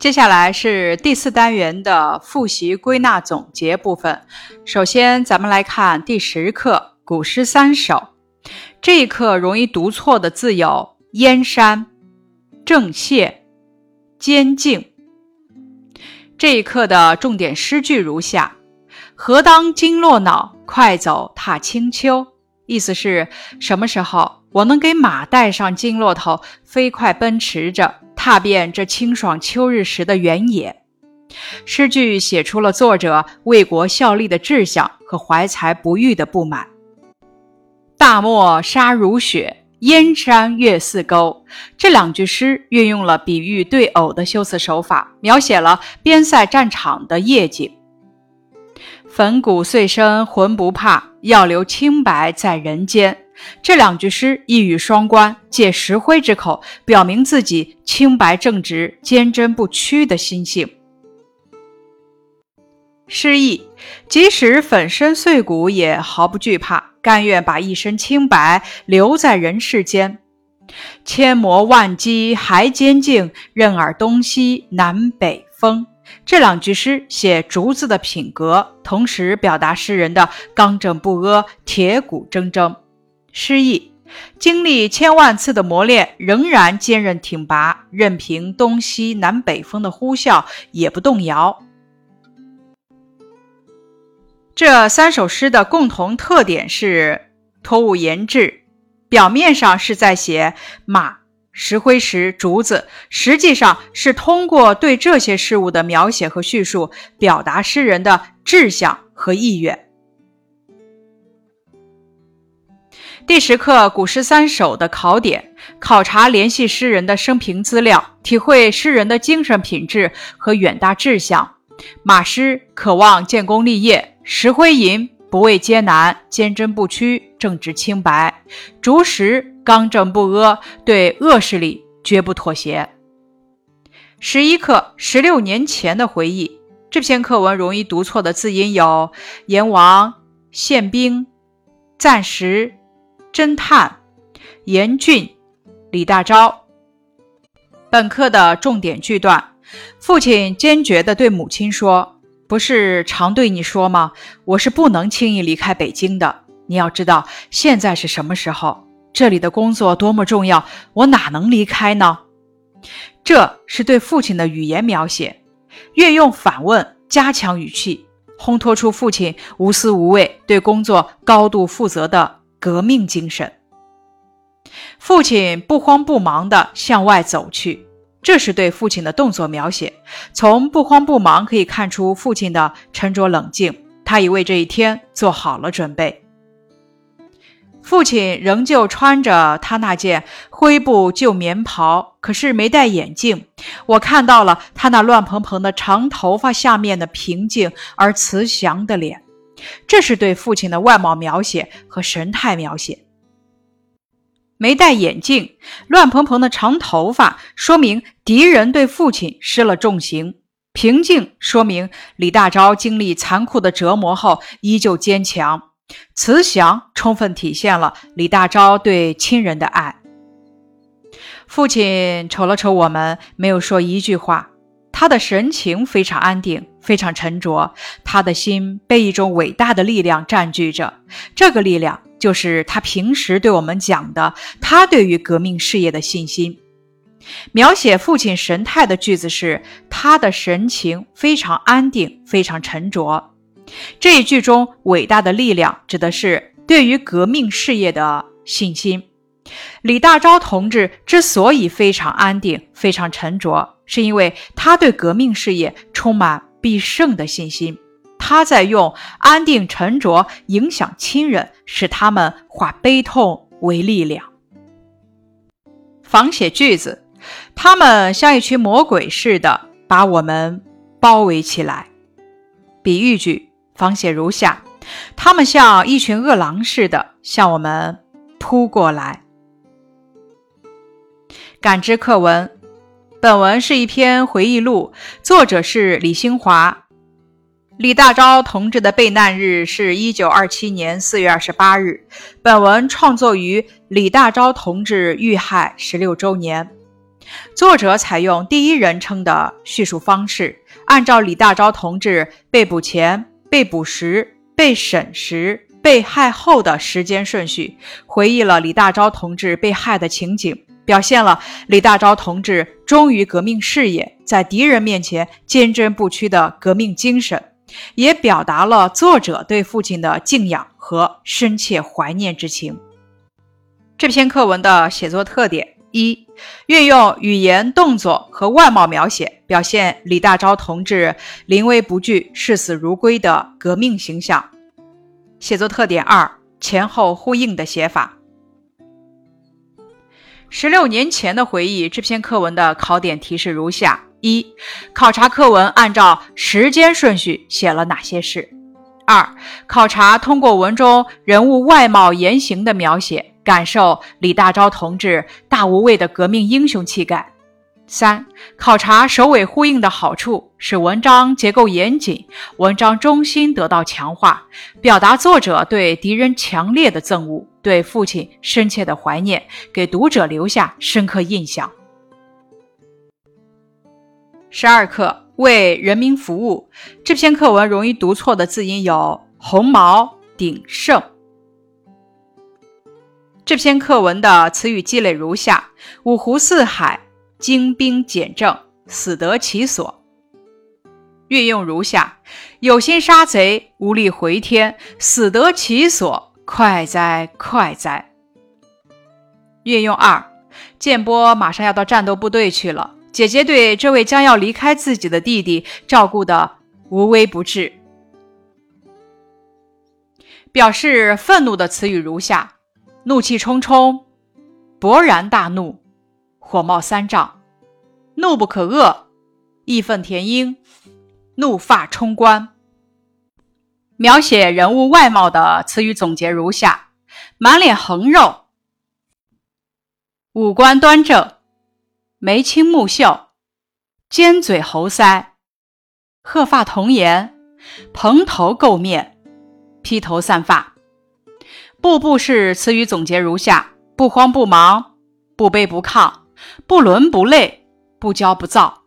接下来是第四单元的复习归纳总结部分。首先，咱们来看第十课《古诗三首》。这一课容易读错的字有“燕山”“正谢”“监境”。这一课的重点诗句如下：“何当金络脑，快走踏清秋。”意思是什么时候我能给马带上金络头，飞快奔驰着？踏遍这清爽秋日时的原野，诗句写出了作者为国效力的志向和怀才不遇的不满。大漠沙如雪，燕山月似钩。这两句诗运用了比喻对偶的修辞手法，描写了边塞战场的夜景。粉骨碎身浑不怕，要留清白在人间。这两句诗一语双关，借石灰之口表明自己清白正直、坚贞不屈的心性。诗意：即使粉身碎骨，也毫不惧怕，甘愿把一身清白留在人世间。千磨万击还坚劲，任尔东西南北风。这两句诗写竹子的品格，同时表达诗人的刚正不阿、铁骨铮铮。诗意：经历千万次的磨练，仍然坚韧挺拔，任凭东西南北风的呼啸，也不动摇。这三首诗的共同特点是托物言志，表面上是在写马、石灰石、竹子，实际上是通过对这些事物的描写和叙述，表达诗人的志向和意愿。第十课《古诗三首》的考点：考察联系诗人的生平资料，体会诗人的精神品质和远大志向。马诗渴望建功立业，石灰吟不畏艰难，坚贞不屈，正直清白；竹石刚正不阿，对恶势力绝不妥协。十一课十六年前的回忆，这篇课文容易读错的字音有：阎王、宪兵、暂时。侦探严峻，李大钊。本课的重点句段：父亲坚决地对母亲说：“不是常对你说吗？我是不能轻易离开北京的。你要知道，现在是什么时候？这里的工作多么重要，我哪能离开呢？”这是对父亲的语言描写，运用反问，加强语气，烘托出父亲无私无畏、对工作高度负责的。革命精神。父亲不慌不忙地向外走去，这是对父亲的动作描写。从不慌不忙可以看出父亲的沉着冷静，他已为这一天做好了准备。父亲仍旧穿着他那件灰布旧棉袍，可是没戴眼镜。我看到了他那乱蓬蓬的长头发下面的平静而慈祥的脸。这是对父亲的外貌描写和神态描写。没戴眼镜、乱蓬蓬的长头发，说明敌人对父亲施了重刑；平静，说明李大钊经历残酷的折磨后依旧坚强；慈祥，充分体现了李大钊对亲人的爱。父亲瞅了瞅我们，没有说一句话。他的神情非常安定，非常沉着。他的心被一种伟大的力量占据着，这个力量就是他平时对我们讲的他对于革命事业的信心。描写父亲神态的句子是：他的神情非常安定，非常沉着。这一句中“伟大的力量”指的是对于革命事业的信心。李大钊同志之所以非常安定、非常沉着。是因为他对革命事业充满必胜的信心，他在用安定沉着影响亲人，使他们化悲痛为力量。仿写句子，他们像一群魔鬼似的把我们包围起来。比喻句，仿写如下：他们像一群饿狼似的向我们扑过来。感知课文。本文是一篇回忆录，作者是李兴华。李大钊同志的被难日是一九二七年四月二十八日。本文创作于李大钊同志遇害十六周年。作者采用第一人称的叙述方式，按照李大钊同志被捕前、被捕时、被审时、被害后的时间顺序，回忆了李大钊同志被害的情景，表现了李大钊同志忠于革命事业，在敌人面前坚贞不屈的革命精神，也表达了作者对父亲的敬仰和深切怀念之情。这篇课文的写作特点。一、运用语言、动作和外貌描写，表现李大钊同志临危不惧、视死如归的革命形象。写作特点二：前后呼应的写法。十六年前的回忆，这篇课文的考点提示如下：一、考察课文按照时间顺序写了哪些事；二、考察通过文中人物外貌、言行的描写。感受李大钊同志大无畏的革命英雄气概。三、考察首尾呼应的好处，使文章结构严谨，文章中心得到强化，表达作者对敌人强烈的憎恶，对父亲深切的怀念，给读者留下深刻印象。十二课为人民服务。这篇课文容易读错的字音有红毛、鼎盛。这篇课文的词语积累如下：五湖四海，精兵简政，死得其所。运用如下：有心杀贼，无力回天，死得其所，快哉快哉。运用二：建波马上要到战斗部队去了，姐姐对这位将要离开自己的弟弟照顾的无微不至。表示愤怒的词语如下。怒气冲冲，勃然大怒，火冒三丈，怒不可遏，义愤填膺，怒发冲冠。描写人物外貌的词语总结如下：满脸横肉，五官端正，眉清目秀，尖嘴猴腮，鹤发童颜，蓬头垢面，披头散发。步步是词语总结如下：不慌不忙，不卑不亢，不伦不类，不骄不躁，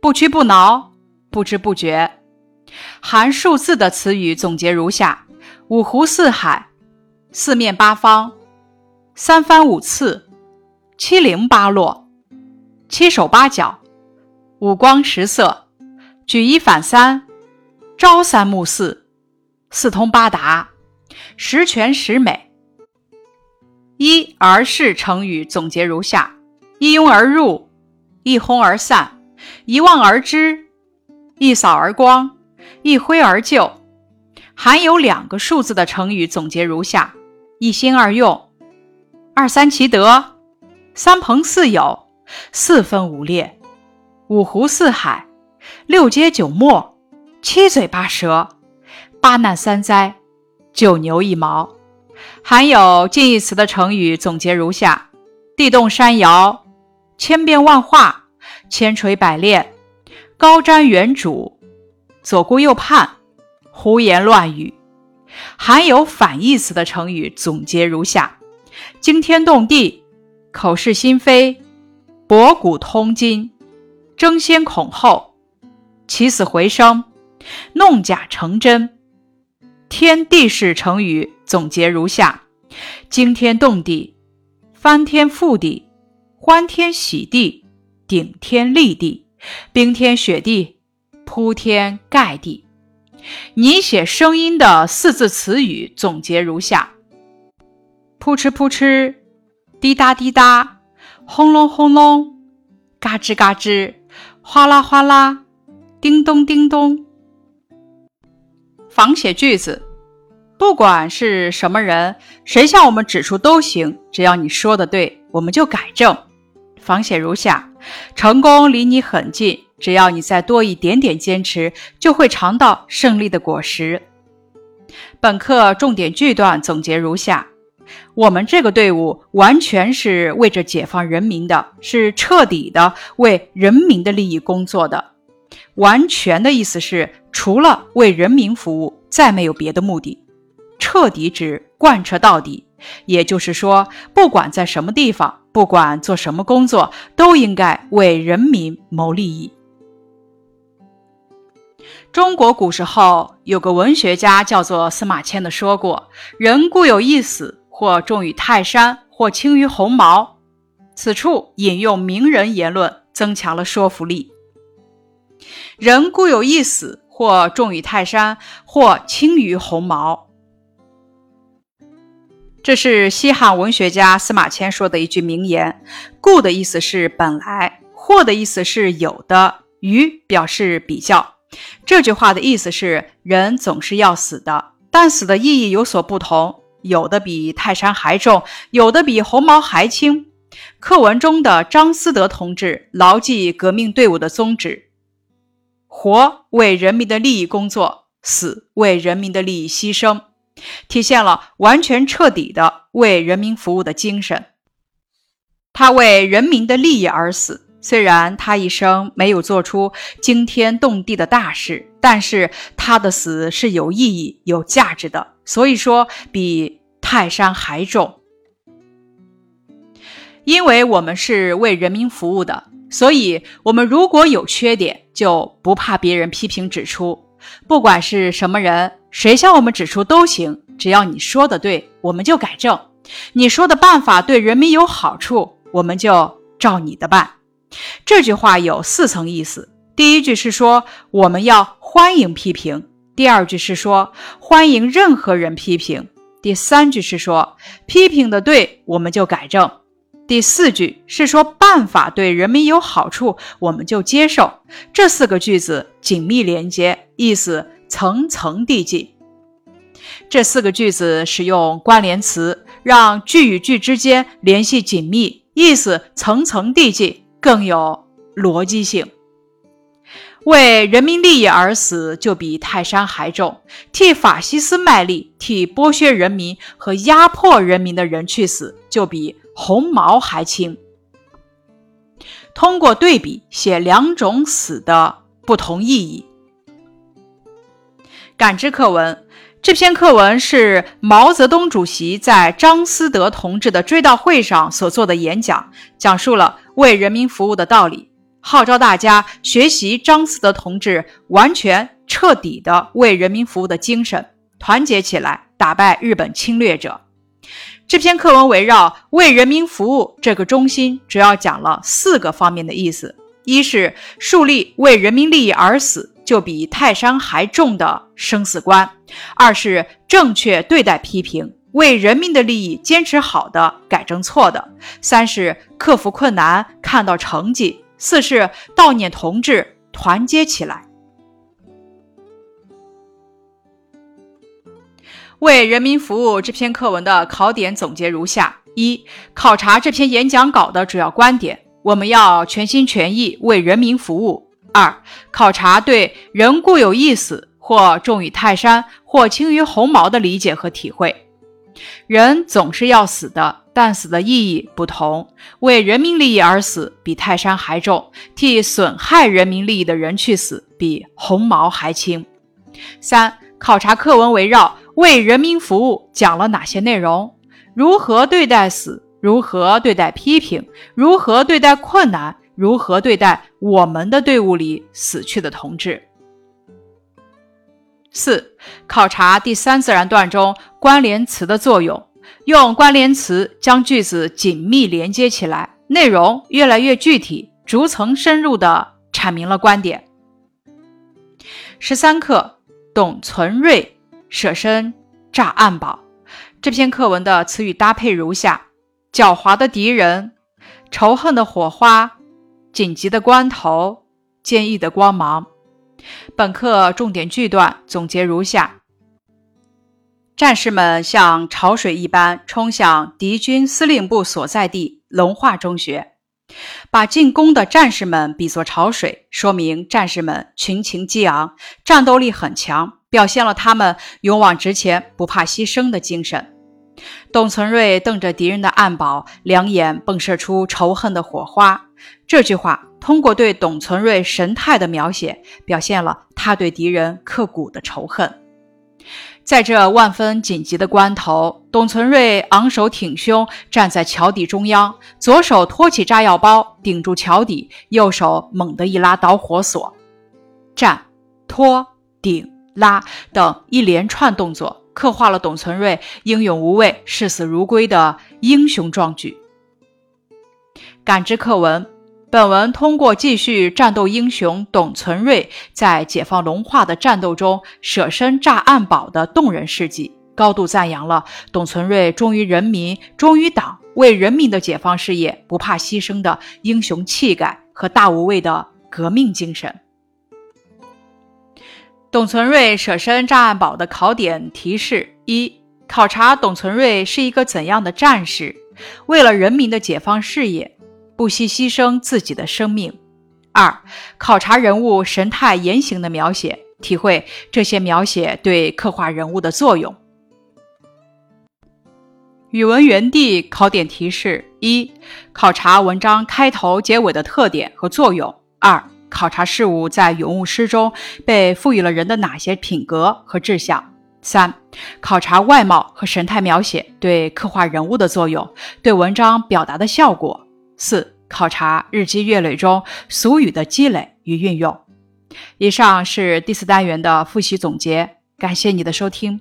不屈不挠，不知不觉。含数字的词语总结如下：五湖四海，四面八方，三番五次，七零八落，七手八脚，五光十色，举一反三，朝三暮四，四通八达。十全十美。一而是成语总结如下：一拥而入，一哄而散，一望而知，一扫而光，一挥而就。含有两个数字的成语总结如下：一心二用，二三其德，三朋四友，四分五裂，五湖四海，六街九陌，七嘴八舌，八难三灾。九牛一毛，含有近义词的成语总结如下：地动山摇，千变万化，千锤百炼，高瞻远瞩，左顾右盼，胡言乱语。含有反义词的成语总结如下：惊天动地，口是心非，博古通今，争先恐后，起死回生，弄假成真。天地式成语总结如下：惊天动地、翻天覆地、欢天喜地、顶天立地、冰天雪地、铺天盖地。拟写声音的四字词语总结如下：扑哧扑哧、滴答滴答、轰隆轰隆、嘎吱嘎吱、哗啦哗啦、叮咚叮咚。仿写句子，不管是什么人，谁向我们指出都行，只要你说的对，我们就改正。仿写如下：成功离你很近，只要你再多一点点坚持，就会尝到胜利的果实。本课重点句段总结如下：我们这个队伍完全是为着解放人民的，是彻底的为人民的利益工作的。完全的意思是。除了为人民服务，再没有别的目的。彻底指贯彻到底，也就是说，不管在什么地方，不管做什么工作，都应该为人民谋利益。中国古时候有个文学家叫做司马迁的说过：“人固有一死，或重于泰山，或轻于鸿毛。”此处引用名人言论，增强了说服力。人固有一死，或重于泰山，或轻于鸿毛。这是西汉文学家司马迁说的一句名言。故的意思是本来，或的意思是有的，于表示比较。这句话的意思是，人总是要死的，但死的意义有所不同，有的比泰山还重，有的比鸿毛还轻。课文中的张思德同志牢记革命队伍的宗旨：活为人民的利益工作，死为人民的利益牺牲，体现了完全彻底的为人民服务的精神。他为人民的利益而死。虽然他一生没有做出惊天动地的大事，但是他的死是有意义、有价值的。所以说，比泰山还重。因为我们是为人民服务的，所以我们如果有缺点，就不怕别人批评指出。不管是什么人，谁向我们指出都行，只要你说的对，我们就改正；你说的办法对人民有好处，我们就照你的办。这句话有四层意思。第一句是说我们要欢迎批评；第二句是说欢迎任何人批评；第三句是说批评的对，我们就改正；第四句是说办法对人民有好处，我们就接受。这四个句子紧密连接，意思层层递进。这四个句子使用关联词，让句与句之间联系紧密，意思层层递进。更有逻辑性，为人民利益而死，就比泰山还重；替法西斯卖力，替剥削人民和压迫人民的人去死，就比鸿毛还轻。通过对比，写两种死的不同意义。感知课文。这篇课文是毛泽东主席在张思德同志的追悼会上所做的演讲，讲述了为人民服务的道理，号召大家学习张思德同志完全彻底的为人民服务的精神，团结起来打败日本侵略者。这篇课文围绕为人民服务这个中心，主要讲了四个方面的意思：一是树立为人民利益而死。就比泰山还重的生死观，二是正确对待批评，为人民的利益坚持好的，改正错的；三是克服困难，看到成绩；四是悼念同志，团结起来。为人民服务这篇课文的考点总结如下：一、考察这篇演讲稿的主要观点，我们要全心全意为人民服务。二、考察对“人固有一死，或重于泰山，或轻于鸿毛”的理解和体会。人总是要死的，但死的意义不同。为人民利益而死，比泰山还重；替损害人民利益的人去死，比鸿毛还轻。三、考察课文围绕“为人民服务”讲了哪些内容？如何对待死？如何对待批评？如何对待困难？如何对待我们的队伍里死去的同志？四、考察第三自然段中关联词的作用，用关联词将句子紧密连接起来，内容越来越具体，逐层深入地阐明了观点。十三课，董存瑞舍身炸暗堡。这篇课文的词语搭配如下：狡猾的敌人，仇恨的火花。紧急的关头，坚毅的光芒。本课重点句段总结如下：战士们像潮水一般冲向敌军司令部所在地龙化中学，把进攻的战士们比作潮水，说明战士们群情激昂，战斗力很强，表现了他们勇往直前、不怕牺牲的精神。董存瑞瞪着敌人的暗堡，两眼迸射出仇恨的火花。这句话通过对董存瑞神态的描写，表现了他对敌人刻骨的仇恨。在这万分紧急的关头，董存瑞昂首挺胸站在桥底中央，左手托起炸药包顶住桥底，右手猛地一拉导火索，站、托、顶、拉等一连串动作，刻画了董存瑞英勇无畏、视死如归的英雄壮举。感知课文。本文通过继续战斗英雄董存瑞在解放龙化的战斗中舍身炸暗堡的动人事迹，高度赞扬了董存瑞忠于人民、忠于党、为人民的解放事业不怕牺牲的英雄气概和大无畏的革命精神。董存瑞舍身炸暗堡的考点提示：一、考察董存瑞是一个怎样的战士，为了人民的解放事业。不惜牺牲自己的生命。二、考察人物神态言行的描写，体会这些描写对刻画人物的作用。语文原地考点提示：一、考察文章开头、结尾的特点和作用；二、考察事物在咏物诗中被赋予了人的哪些品格和志向；三、考察外貌和神态描写对刻画人物的作用，对文章表达的效果。四、考察日积月累中俗语的积累与运用。以上是第四单元的复习总结，感谢你的收听。